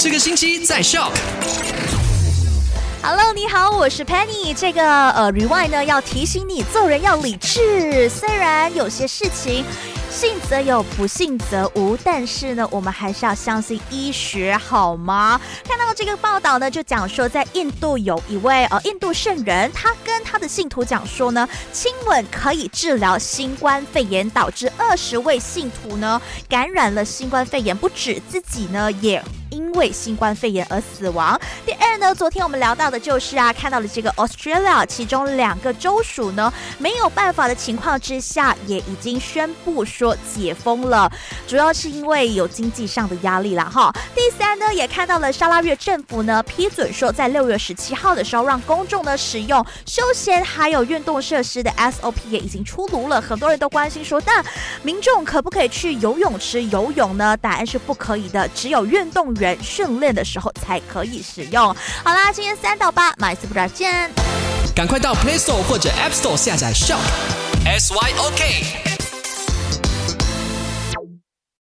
这个星期在 Shock。Hello，你好，我是 Penny。这个呃 Rewind 呢要提醒你做人要理智，虽然有些事情。信则有，不信则无。但是呢，我们还是要相信医学，好吗？看到这个报道呢，就讲说，在印度有一位呃印度圣人，他跟他的信徒讲说呢，亲吻可以治疗新冠肺炎，导致二十位信徒呢感染了新冠肺炎，不止自己呢也。因为新冠肺炎而死亡。第二呢，昨天我们聊到的就是啊，看到了这个 Australia，其中两个州属呢没有办法的情况之下，也已经宣布说解封了，主要是因为有经济上的压力啦哈。第三呢，也看到了沙拉越政府呢批准说，在六月十七号的时候，让公众呢使用休闲还有运动设施的 SOP 也已经出炉了。很多人都关心说，但民众可不可以去游泳池游泳呢？答案是不可以的，只有运动员训练的时候才可以使用。好啦，今天三到八，买次不见。见。赶快到 Play Store 或者 App Store 下载 Shop S Y O K。